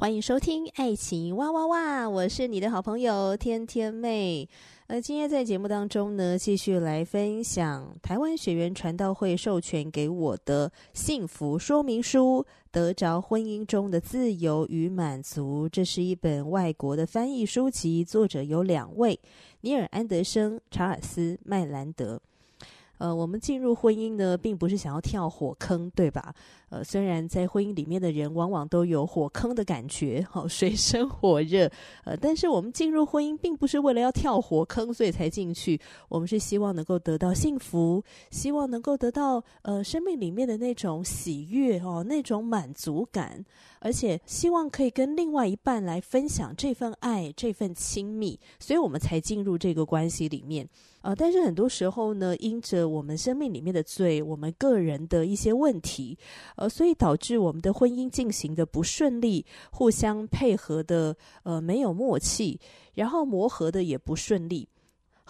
欢迎收听《爱情哇哇哇》，我是你的好朋友天天妹。呃，今天在节目当中呢，继续来分享台湾学员传道会授权给我的幸福说明书，得着婚姻中的自由与满足。这是一本外国的翻译书籍，作者有两位：尼尔·安德生、查尔斯·麦兰德。呃，我们进入婚姻呢，并不是想要跳火坑，对吧？呃，虽然在婚姻里面的人往往都有火坑的感觉，好、哦、水深火热，呃，但是我们进入婚姻，并不是为了要跳火坑，所以才进去。我们是希望能够得到幸福，希望能够得到呃生命里面的那种喜悦哦，那种满足感，而且希望可以跟另外一半来分享这份爱，这份亲密，所以我们才进入这个关系里面。呃，但是很多时候呢，因着我们生命里面的罪，我们个人的一些问题，呃，所以导致我们的婚姻进行的不顺利，互相配合的呃没有默契，然后磨合的也不顺利。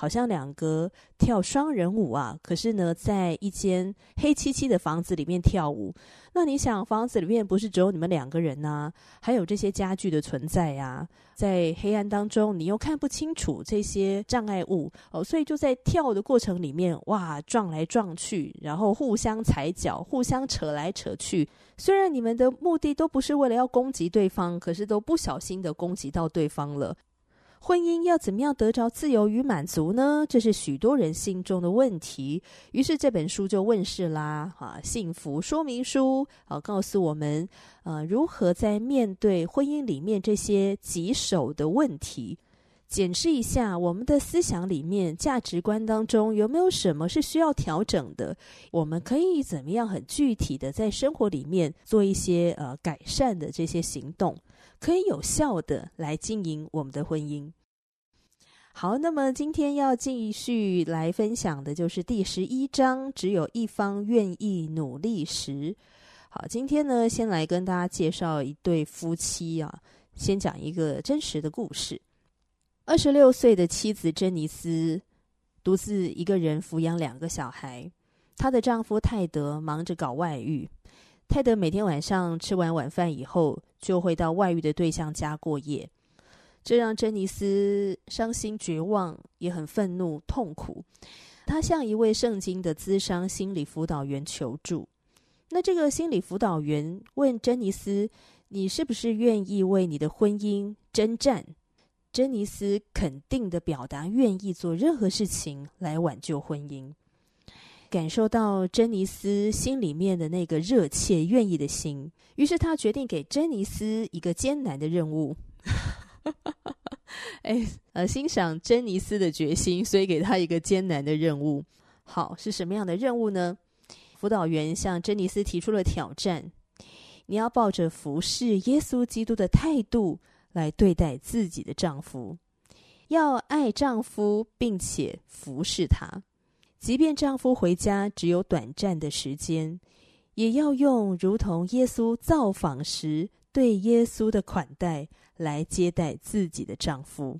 好像两个跳双人舞啊，可是呢，在一间黑漆漆的房子里面跳舞。那你想，房子里面不是只有你们两个人呐？还有这些家具的存在呀，在黑暗当中，你又看不清楚这些障碍物哦，所以就在跳的过程里面，哇，撞来撞去，然后互相踩脚，互相扯来扯去。虽然你们的目的都不是为了要攻击对方，可是都不小心的攻击到对方了。婚姻要怎么样得着自由与满足呢？这是许多人心中的问题。于是这本书就问世啦，啊，幸福说明书啊，告诉我们，呃，如何在面对婚姻里面这些棘手的问题，检视一下我们的思想里面、价值观当中有没有什么是需要调整的？我们可以怎么样很具体的在生活里面做一些呃改善的这些行动？可以有效的来经营我们的婚姻。好，那么今天要继续来分享的就是第十一章，只有一方愿意努力时。好，今天呢，先来跟大家介绍一对夫妻啊，先讲一个真实的故事。二十六岁的妻子珍妮斯独自一个人抚养两个小孩，她的丈夫泰德忙着搞外遇。泰德每天晚上吃完晚饭以后，就会到外遇的对象家过夜，这让珍妮斯伤心绝望，也很愤怒痛苦。她向一位圣经的咨商心理辅导员求助。那这个心理辅导员问珍妮斯：“你是不是愿意为你的婚姻征战？”珍妮斯肯定地表达愿意做任何事情来挽救婚姻。感受到珍妮斯心里面的那个热切、愿意的心，于是他决定给珍妮斯一个艰难的任务。哎，呃，欣赏珍妮斯的决心，所以给他一个艰难的任务。好，是什么样的任务呢？辅导员向珍妮斯提出了挑战：你要抱着服侍耶稣基督的态度来对待自己的丈夫，要爱丈夫，并且服侍他。即便丈夫回家只有短暂的时间，也要用如同耶稣造访时对耶稣的款待来接待自己的丈夫。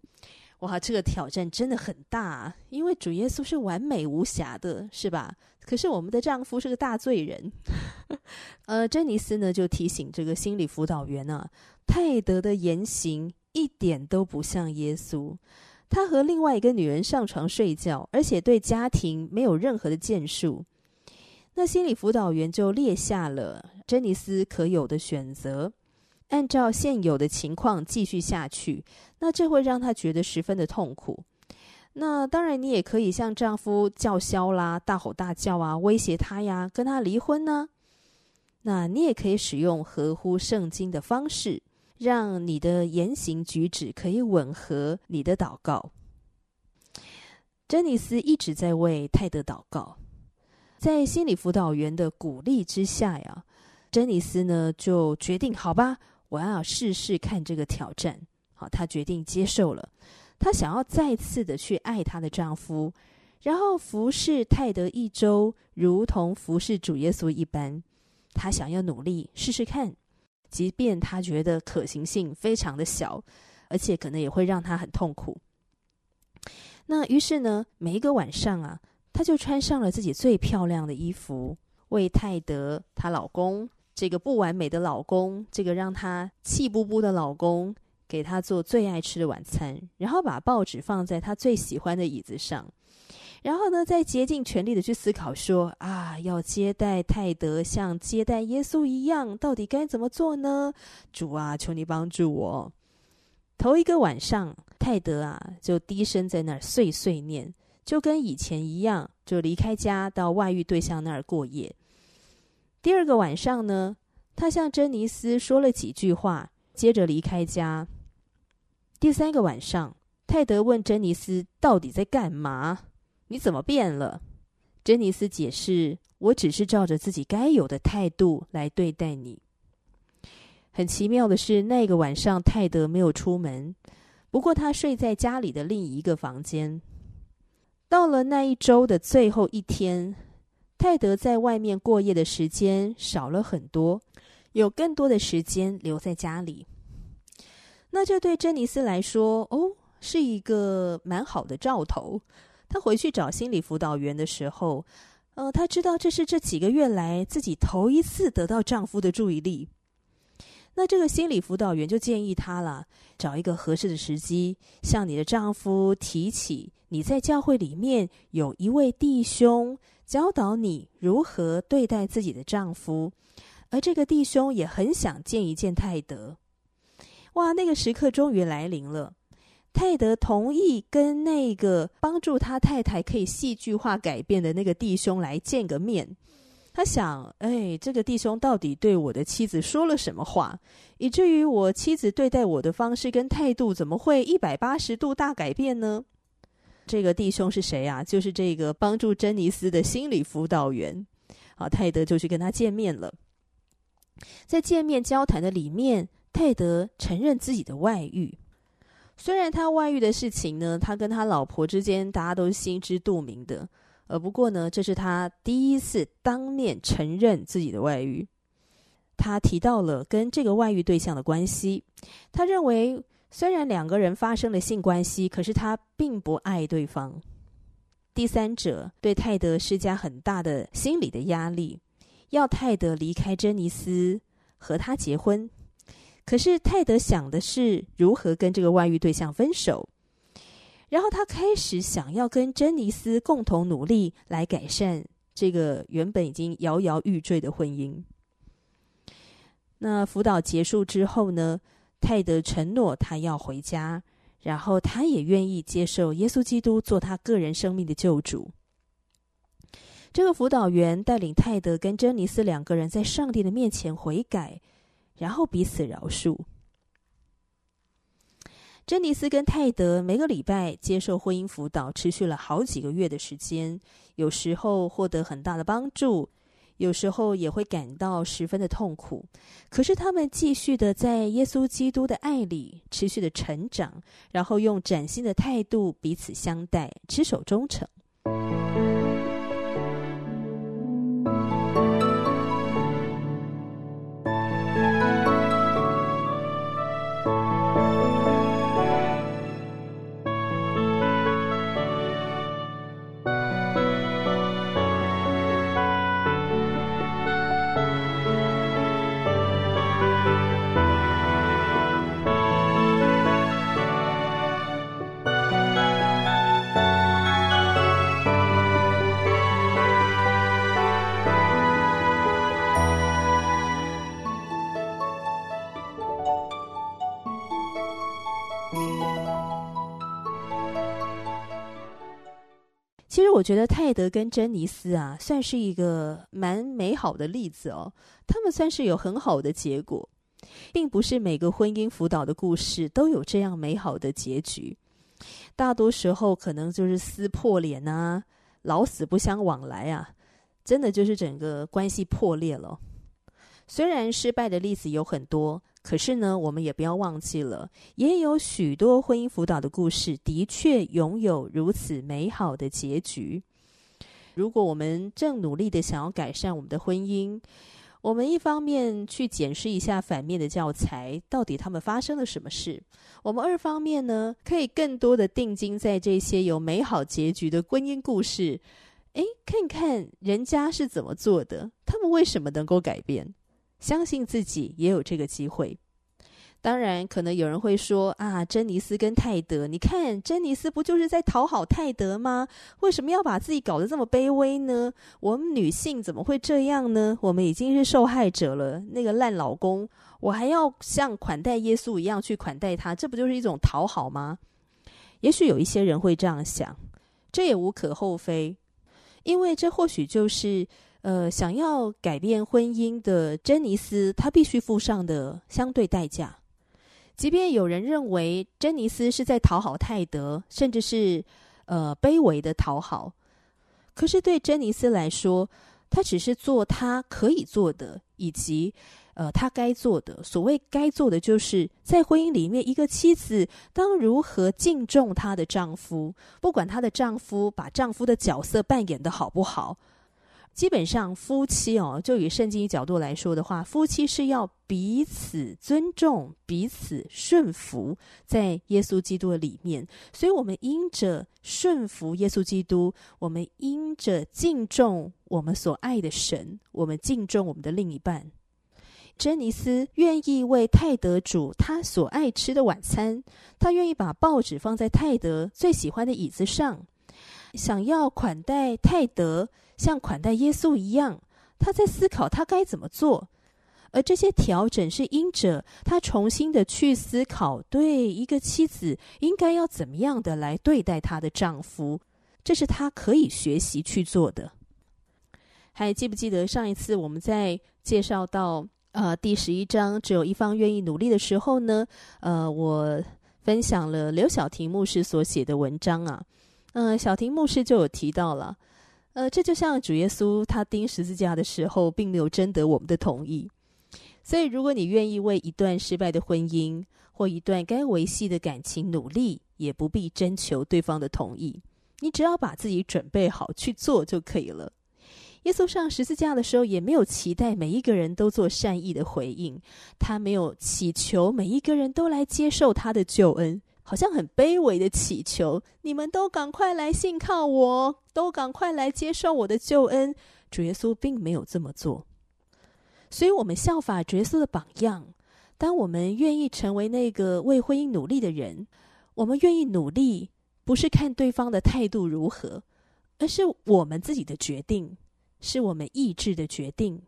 哇，这个挑战真的很大，因为主耶稣是完美无瑕的，是吧？可是我们的丈夫是个大罪人。呃，珍妮斯呢就提醒这个心理辅导员啊，泰德的言行一点都不像耶稣。他和另外一个女人上床睡觉，而且对家庭没有任何的建树。那心理辅导员就列下了珍妮斯可有的选择，按照现有的情况继续下去，那这会让她觉得十分的痛苦。那当然，你也可以向丈夫叫嚣啦，大吼大叫啊，威胁他呀，跟他离婚呢。那你也可以使用合乎圣经的方式。让你的言行举止可以吻合你的祷告。珍妮斯一直在为泰德祷告，在心理辅导员的鼓励之下呀，珍妮斯呢就决定，好吧，我要试试看这个挑战。好，她决定接受了，她想要再次的去爱她的丈夫，然后服侍泰德一周，如同服侍主耶稣一般。她想要努力试试看，即便他觉得可行性非常的小，而且可能也会让他很痛苦。那于是呢，每一个晚上啊，她就穿上了自己最漂亮的衣服，为泰德她老公这个不完美的老公，这个让她气不不的老公，给他做最爱吃的晚餐，然后把报纸放在他最喜欢的椅子上，然后呢，再竭尽全力的去思考说啊，要接待泰德像接待耶稣一样，到底该怎么做呢？主啊，求你帮助我。头一个晚上，泰德啊就低声在那儿碎碎念，就跟以前一样，就离开家到外遇对象那儿过夜。第二个晚上呢，他向珍妮斯说了几句话，接着离开家。第三个晚上，泰德问珍妮斯到底在干嘛？你怎么变了？珍妮斯解释：“我只是照着自己该有的态度来对待你。”很奇妙的是，那个晚上泰德没有出门，不过他睡在家里的另一个房间。到了那一周的最后一天，泰德在外面过夜的时间少了很多，有更多的时间留在家里。那这对珍妮斯来说，哦，是一个蛮好的兆头。她回去找心理辅导员的时候，呃，她知道这是这几个月来自己头一次得到丈夫的注意力。那这个心理辅导员就建议她了，找一个合适的时机，向你的丈夫提起你在教会里面有一位弟兄教导你如何对待自己的丈夫，而这个弟兄也很想见一见泰德。哇，那个时刻终于来临了，泰德同意跟那个帮助他太太可以戏剧化改变的那个弟兄来见个面。他想，哎，这个弟兄到底对我的妻子说了什么话，以至于我妻子对待我的方式跟态度怎么会一百八十度大改变呢？这个弟兄是谁啊？就是这个帮助珍妮斯的心理辅导员。好，泰德就去跟他见面了。在见面交谈的里面，泰德承认自己的外遇。虽然他外遇的事情呢，他跟他老婆之间大家都心知肚明的。呃，不过呢，这是他第一次当面承认自己的外遇。他提到了跟这个外遇对象的关系。他认为，虽然两个人发生了性关系，可是他并不爱对方。第三者对泰德施加很大的心理的压力，要泰德离开珍妮斯，和他结婚。可是泰德想的是如何跟这个外遇对象分手。然后他开始想要跟珍妮斯共同努力来改善这个原本已经摇摇欲坠的婚姻。那辅导结束之后呢，泰德承诺他要回家，然后他也愿意接受耶稣基督做他个人生命的救主。这个辅导员带领泰德跟珍妮斯两个人在上帝的面前悔改，然后彼此饶恕。珍妮斯跟泰德每个礼拜接受婚姻辅导，持续了好几个月的时间。有时候获得很大的帮助，有时候也会感到十分的痛苦。可是他们继续的在耶稣基督的爱里持续的成长，然后用崭新的态度彼此相待，持守忠诚。我觉得泰德跟珍妮斯啊，算是一个蛮美好的例子哦。他们算是有很好的结果，并不是每个婚姻辅导的故事都有这样美好的结局。大多时候可能就是撕破脸啊，老死不相往来啊，真的就是整个关系破裂了。虽然失败的例子有很多，可是呢，我们也不要忘记了，也有许多婚姻辅导的故事的确拥有如此美好的结局。如果我们正努力的想要改善我们的婚姻，我们一方面去检视一下反面的教材，到底他们发生了什么事；我们二方面呢，可以更多的定睛在这些有美好结局的婚姻故事，诶，看看人家是怎么做的，他们为什么能够改变？相信自己也有这个机会。当然，可能有人会说啊，珍妮斯跟泰德，你看珍妮斯不就是在讨好泰德吗？为什么要把自己搞得这么卑微呢？我们女性怎么会这样呢？我们已经是受害者了。那个烂老公，我还要像款待耶稣一样去款待他，这不就是一种讨好吗？也许有一些人会这样想，这也无可厚非，因为这或许就是。呃，想要改变婚姻的珍妮斯，她必须付上的相对代价。即便有人认为珍妮斯是在讨好泰德，甚至是呃卑微的讨好，可是对珍妮斯来说，她只是做她可以做的，以及呃她该做的。所谓该做的，就是在婚姻里面，一个妻子当如何敬重她的丈夫，不管她的丈夫把丈夫的角色扮演的好不好。基本上，夫妻哦，就以圣经角度来说的话，夫妻是要彼此尊重、彼此顺服，在耶稣基督的里面。所以，我们因着顺服耶稣基督，我们因着敬重我们所爱的神，我们敬重我们的另一半。珍妮斯愿意为泰德煮他所爱吃的晚餐，他愿意把报纸放在泰德最喜欢的椅子上，想要款待泰德。像款待耶稣一样，他在思考他该怎么做，而这些调整是因着他重新的去思考，对一个妻子应该要怎么样的来对待她的丈夫，这是他可以学习去做的。还记不记得上一次我们在介绍到呃第十一章，只有一方愿意努力的时候呢？呃，我分享了刘晓婷牧师所写的文章啊，嗯、呃，晓婷牧师就有提到了。呃，这就像主耶稣他钉十字架的时候，并没有征得我们的同意。所以，如果你愿意为一段失败的婚姻或一段该维系的感情努力，也不必征求对方的同意。你只要把自己准备好去做就可以了。耶稣上十字架的时候，也没有期待每一个人都做善意的回应，他没有祈求每一个人都来接受他的救恩。好像很卑微的祈求，你们都赶快来信靠我，都赶快来接受我的救恩。主耶稣并没有这么做，所以，我们效法主耶稣的榜样。当我们愿意成为那个为婚姻努力的人，我们愿意努力，不是看对方的态度如何，而是我们自己的决定，是我们意志的决定。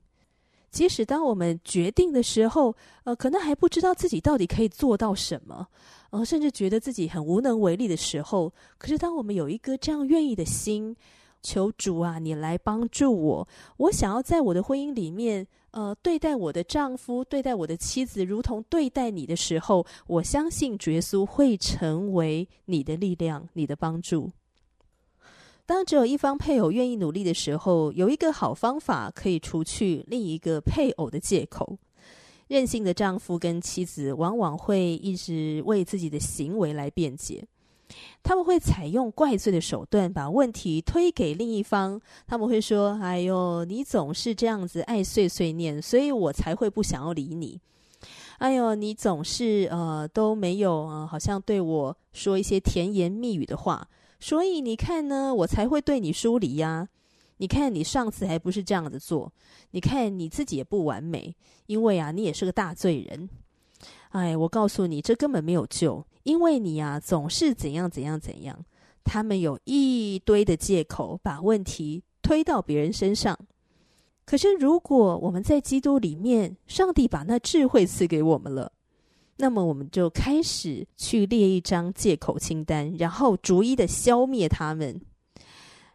即使当我们决定的时候，呃，可能还不知道自己到底可以做到什么，呃，甚至觉得自己很无能为力的时候，可是当我们有一个这样愿意的心，求主啊，你来帮助我，我想要在我的婚姻里面，呃，对待我的丈夫，对待我的妻子，如同对待你的时候，我相信主耶稣会成为你的力量，你的帮助。当只有一方配偶愿意努力的时候，有一个好方法可以除去另一个配偶的借口。任性的丈夫跟妻子往往会一直为自己的行为来辩解，他们会采用怪罪的手段，把问题推给另一方。他们会说：“哎呦，你总是这样子爱碎碎念，所以我才会不想要理你。哎呦，你总是呃都没有呃，好像对我说一些甜言蜜语的话。”所以你看呢，我才会对你疏离呀。你看你上次还不是这样子做，你看你自己也不完美，因为啊，你也是个大罪人。哎，我告诉你，这根本没有救，因为你啊总是怎样怎样怎样。他们有一堆的借口，把问题推到别人身上。可是如果我们在基督里面，上帝把那智慧赐给我们了。那么我们就开始去列一张借口清单，然后逐一的消灭他们。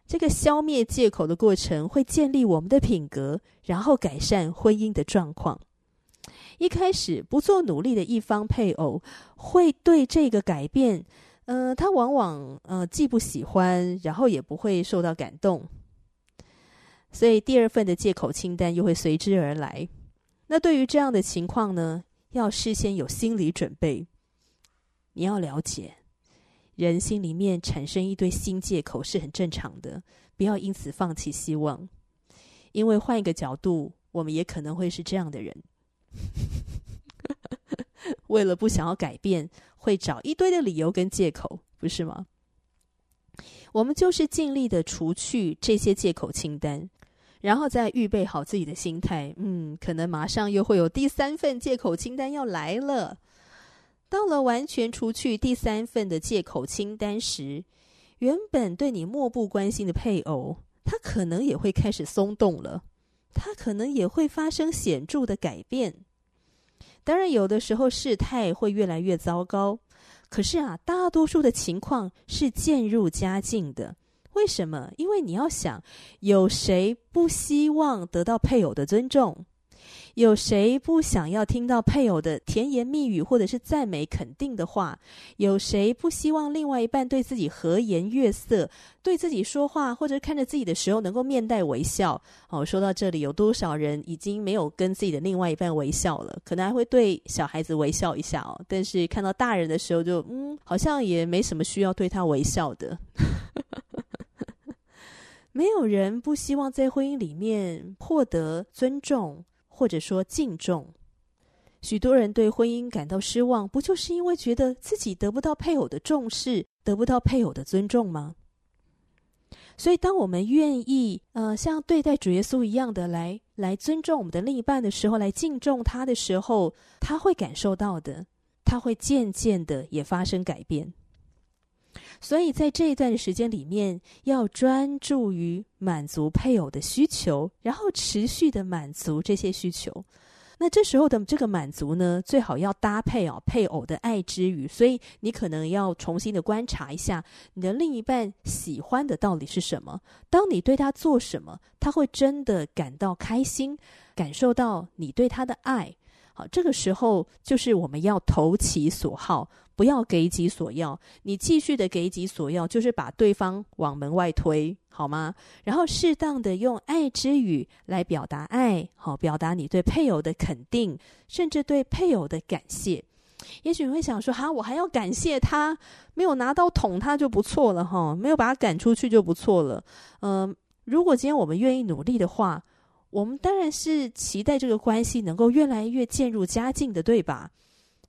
这个消灭借口的过程会建立我们的品格，然后改善婚姻的状况。一开始不做努力的一方配偶，会对这个改变，呃，他往往呃既不喜欢，然后也不会受到感动，所以第二份的借口清单又会随之而来。那对于这样的情况呢，要事先有心理准备。你要了解，人心里面产生一堆新借口是很正常的，不要因此放弃希望。因为换一个角度，我们也可能会是这样的人，为了不想要改变，会找一堆的理由跟借口，不是吗？我们就是尽力的除去这些借口清单，然后再预备好自己的心态。嗯，可能马上又会有第三份借口清单要来了。到了完全除去第三份的借口清单时，原本对你漠不关心的配偶。他可能也会开始松动了，他可能也会发生显著的改变。当然，有的时候事态会越来越糟糕，可是啊，大多数的情况是渐入佳境的。为什么？因为你要想，有谁不希望得到配偶的尊重？有谁不想要听到配偶的甜言蜜语，或者是赞美肯定的话？有谁不希望另外一半对自己和颜悦色，对自己说话或者看着自己的时候能够面带微笑？哦，说到这里，有多少人已经没有跟自己的另外一半微笑了？可能还会对小孩子微笑一下哦，但是看到大人的时候就，就嗯，好像也没什么需要对他微笑的。没有人不希望在婚姻里面获得尊重。或者说敬重，许多人对婚姻感到失望，不就是因为觉得自己得不到配偶的重视，得不到配偶的尊重吗？所以，当我们愿意呃像对待主耶稣一样的来来尊重我们的另一半的时候，来敬重他的时候，他会感受到的，他会渐渐的也发生改变。所以在这一段时间里面，要专注于满足配偶的需求，然后持续的满足这些需求。那这时候的这个满足呢，最好要搭配哦配偶的爱之语。所以你可能要重新的观察一下，你的另一半喜欢的到底是什么？当你对他做什么，他会真的感到开心，感受到你对他的爱。好，这个时候就是我们要投其所好。不要给己所要，你继续的给己所要，就是把对方往门外推，好吗？然后适当的用爱之语来表达爱，好，表达你对配偶的肯定，甚至对配偶的感谢。也许你会想说，哈，我还要感谢他，没有拿刀捅他就不错了，哈，没有把他赶出去就不错了。嗯、如果今天我们愿意努力的话，我们当然是期待这个关系能够越来越渐入佳境的，对吧？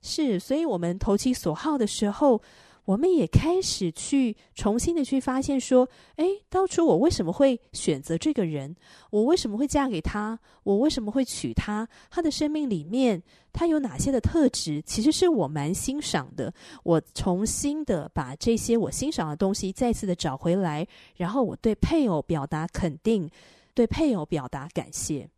是，所以我们投其所好的时候，我们也开始去重新的去发现说，哎，当初我为什么会选择这个人？我为什么会嫁给他？我为什么会娶他？他的生命里面，他有哪些的特质？其实是我蛮欣赏的。我重新的把这些我欣赏的东西再次的找回来，然后我对配偶表达肯定，对配偶表达感谢。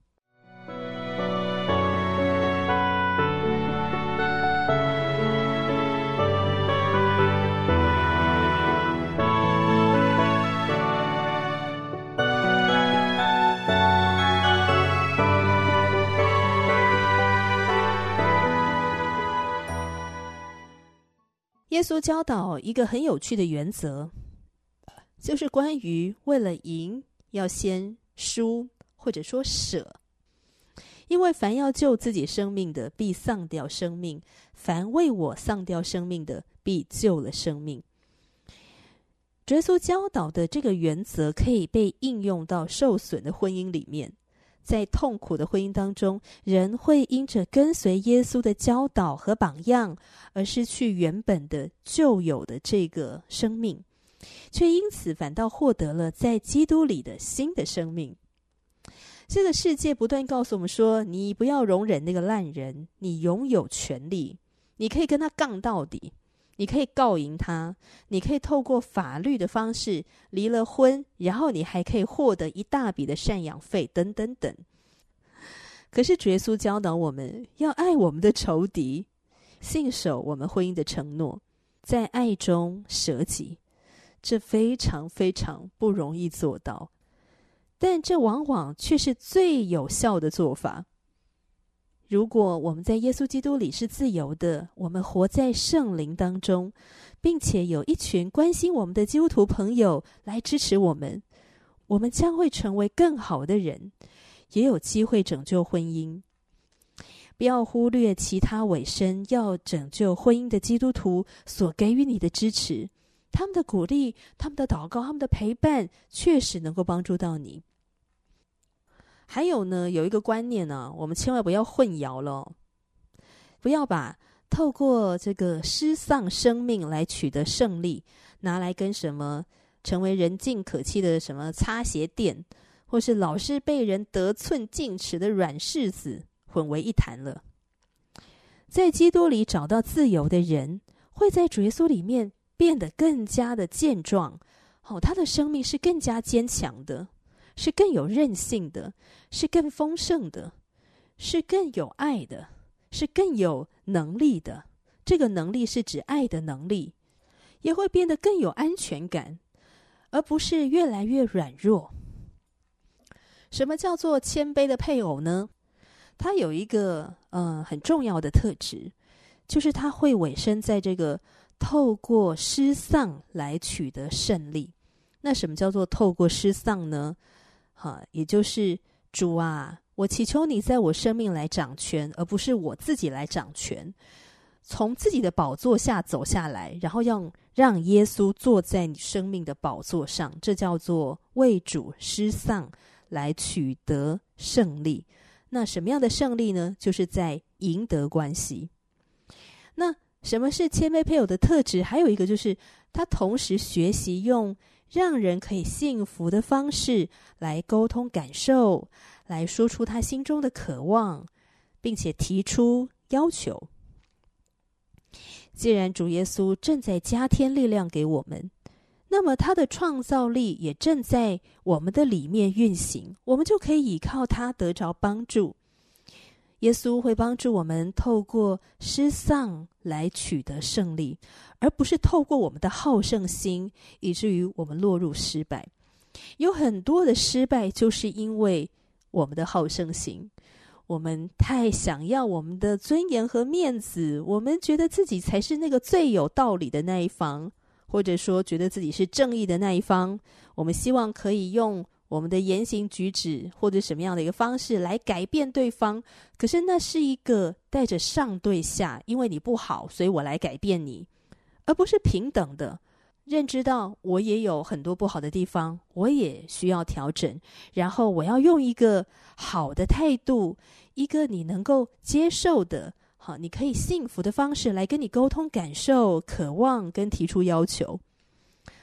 耶稣教导一个很有趣的原则，就是关于为了赢要先输，或者说舍。因为凡要救自己生命的，必丧掉生命；凡为我丧掉生命的，必救了生命。耶稣教导的这个原则，可以被应用到受损的婚姻里面。在痛苦的婚姻当中，人会因着跟随耶稣的教导和榜样，而失去原本的旧有的这个生命，却因此反倒获得了在基督里的新的生命。这个世界不断告诉我们说：“你不要容忍那个烂人，你拥有权利，你可以跟他杠到底。”你可以告赢他，你可以透过法律的方式离了婚，然后你还可以获得一大笔的赡养费，等等等。可是，耶稣教导我们要爱我们的仇敌，信守我们婚姻的承诺，在爱中舍己，这非常非常不容易做到，但这往往却是最有效的做法。如果我们在耶稣基督里是自由的，我们活在圣灵当中，并且有一群关心我们的基督徒朋友来支持我们，我们将会成为更好的人，也有机会拯救婚姻。不要忽略其他委身要拯救婚姻的基督徒所给予你的支持，他们的鼓励、他们的祷告、他们的陪伴，确实能够帮助到你。还有呢，有一个观念呢，我们千万不要混淆了，不要把透过这个失丧生命来取得胜利，拿来跟什么成为人尽可欺的什么擦鞋垫，或是老是被人得寸进尺的软柿子混为一谈了。在基督里找到自由的人，会在主耶稣里面变得更加的健壮，哦，他的生命是更加坚强的。是更有韧性的，是更丰盛的，是更有爱的，是更有能力的。这个能力是指爱的能力，也会变得更有安全感，而不是越来越软弱。什么叫做谦卑的配偶呢？他有一个呃很重要的特质，就是他会委身在这个透过失丧来取得胜利。那什么叫做透过失丧呢？哈，也就是主啊，我祈求你在我生命来掌权，而不是我自己来掌权。从自己的宝座下走下来，然后要让耶稣坐在你生命的宝座上，这叫做为主失丧来取得胜利。那什么样的胜利呢？就是在赢得关系。那什么是谦卑配偶的特质？还有一个就是他同时学习用。让人可以幸福的方式来沟通感受，来说出他心中的渴望，并且提出要求。既然主耶稣正在加添力量给我们，那么他的创造力也正在我们的里面运行，我们就可以依靠他得着帮助。耶稣会帮助我们透过失丧来取得胜利，而不是透过我们的好胜心，以至于我们落入失败。有很多的失败，就是因为我们的好胜心，我们太想要我们的尊严和面子，我们觉得自己才是那个最有道理的那一方，或者说觉得自己是正义的那一方，我们希望可以用。我们的言行举止或者什么样的一个方式来改变对方，可是那是一个带着上对下，因为你不好，所以我来改变你，而不是平等的认知到我也有很多不好的地方，我也需要调整，然后我要用一个好的态度，一个你能够接受的，好，你可以幸福的方式来跟你沟通感受、渴望跟提出要求，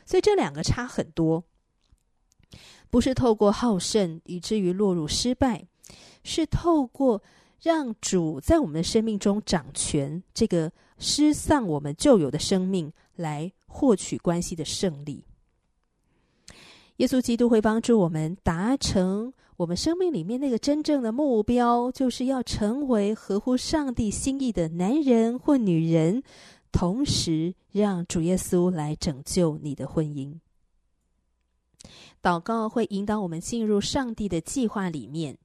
所以这两个差很多。不是透过好胜以至于落入失败，是透过让主在我们的生命中掌权，这个失丧我们旧有的生命，来获取关系的胜利。耶稣基督会帮助我们达成我们生命里面那个真正的目标，就是要成为合乎上帝心意的男人或女人，同时让主耶稣来拯救你的婚姻。祷告会引导我们进入上帝的计划里面，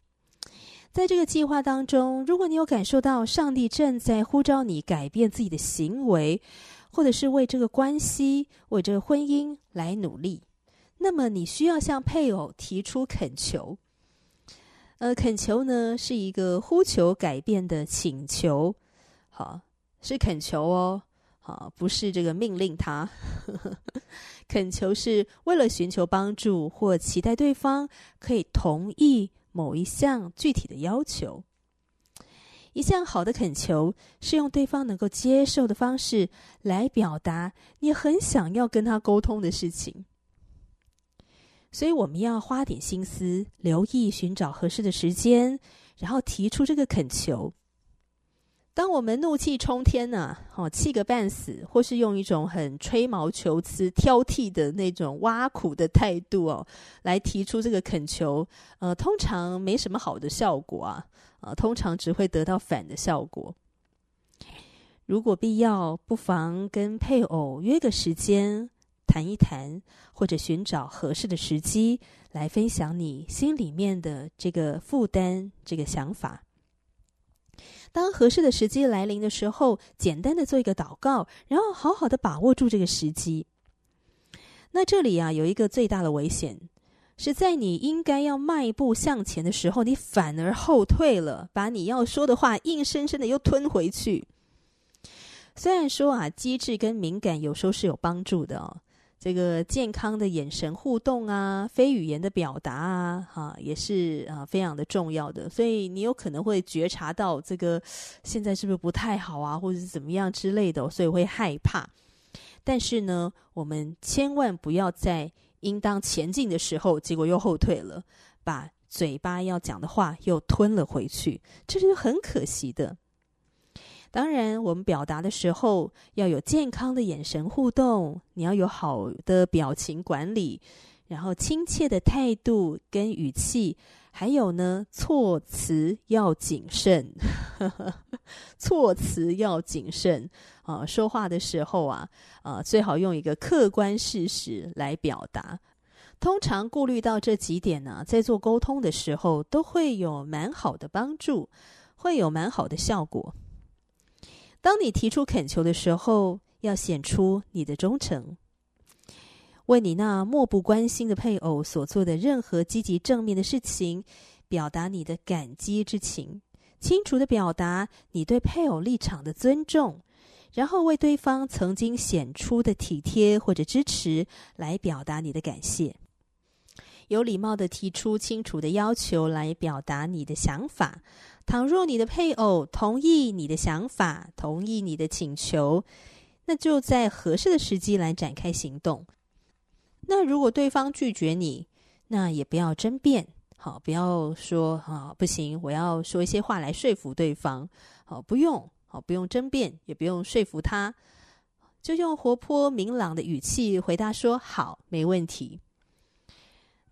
在这个计划当中，如果你有感受到上帝正在呼召你改变自己的行为，或者是为这个关系、为这个婚姻来努力，那么你需要向配偶提出恳求。呃，恳求呢是一个呼求改变的请求，好，是恳求哦。好，不是这个命令他，恳求是为了寻求帮助或期待对方可以同意某一项具体的要求。一项好的恳求是用对方能够接受的方式来表达你很想要跟他沟通的事情。所以我们要花点心思，留意寻找合适的时间，然后提出这个恳求。当我们怒气冲天呢、啊，哦，气个半死，或是用一种很吹毛求疵、挑剔的那种挖苦的态度哦，来提出这个恳求，呃，通常没什么好的效果啊，啊、呃，通常只会得到反的效果。如果必要，不妨跟配偶约个时间谈一谈，或者寻找合适的时机来分享你心里面的这个负担、这个想法。当合适的时机来临的时候，简单的做一个祷告，然后好好的把握住这个时机。那这里啊，有一个最大的危险，是在你应该要迈步向前的时候，你反而后退了，把你要说的话硬生生的又吞回去。虽然说啊，机智跟敏感有时候是有帮助的哦。这个健康的眼神互动啊，非语言的表达啊，哈、啊，也是啊非常的重要的。所以你有可能会觉察到这个现在是不是不太好啊，或者是怎么样之类的，所以会害怕。但是呢，我们千万不要在应当前进的时候，结果又后退了，把嘴巴要讲的话又吞了回去，这是很可惜的。当然，我们表达的时候要有健康的眼神互动，你要有好的表情管理，然后亲切的态度跟语气，还有呢，措辞要谨慎，措辞要谨慎啊！说话的时候啊，啊，最好用一个客观事实来表达。通常顾虑到这几点呢，在做沟通的时候都会有蛮好的帮助，会有蛮好的效果。当你提出恳求的时候，要显出你的忠诚，为你那漠不关心的配偶所做的任何积极正面的事情，表达你的感激之情，清楚的表达你对配偶立场的尊重，然后为对方曾经显出的体贴或者支持来表达你的感谢。有礼貌的提出清楚的要求来表达你的想法。倘若你的配偶同意你的想法，同意你的请求，那就在合适的时机来展开行动。那如果对方拒绝你，那也不要争辩，好，不要说啊，不行，我要说一些话来说服对方。好，不用，好，不用争辩，也不用说服他，就用活泼明朗的语气回答说：“好，没问题。”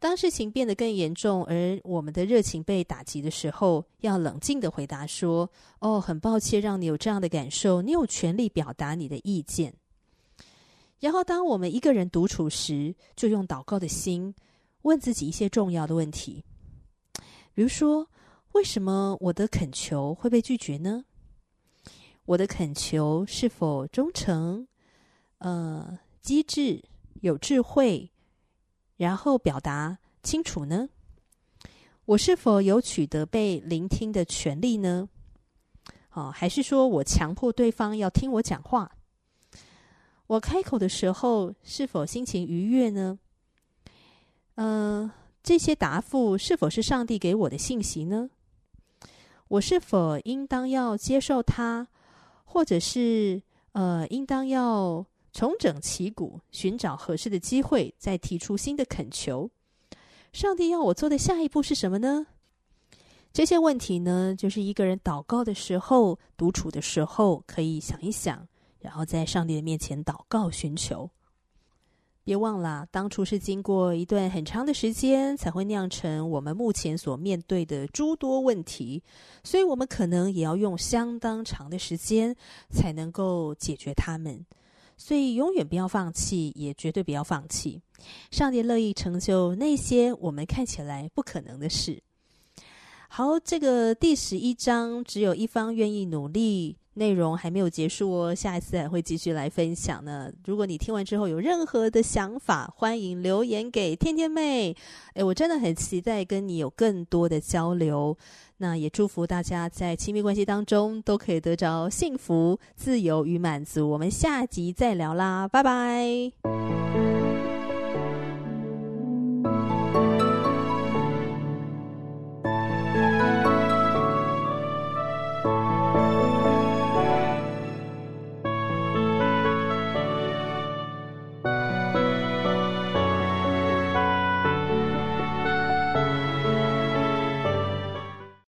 当事情变得更严重，而我们的热情被打击的时候，要冷静的回答说：“哦，很抱歉让你有这样的感受，你有权利表达你的意见。”然后，当我们一个人独处时，就用祷告的心问自己一些重要的问题，比如说：为什么我的恳求会被拒绝呢？我的恳求是否忠诚、呃，机智、有智慧？然后表达清楚呢？我是否有取得被聆听的权利呢？哦，还是说我强迫对方要听我讲话？我开口的时候是否心情愉悦呢？嗯、呃，这些答复是否是上帝给我的信息呢？我是否应当要接受它，或者是呃，应当要？重整旗鼓，寻找合适的机会，再提出新的恳求。上帝要我做的下一步是什么呢？这些问题呢，就是一个人祷告的时候、独处的时候可以想一想，然后在上帝的面前祷告寻求。别忘了，当初是经过一段很长的时间，才会酿成我们目前所面对的诸多问题，所以我们可能也要用相当长的时间，才能够解决它们。所以，永远不要放弃，也绝对不要放弃。上帝乐意成就那些我们看起来不可能的事。好，这个第十一章只有一方愿意努力，内容还没有结束哦。下一次还会继续来分享呢。如果你听完之后有任何的想法，欢迎留言给天天妹。诶，我真的很期待跟你有更多的交流。那也祝福大家在亲密关系当中都可以得着幸福、自由与满足。我们下集再聊啦，拜拜。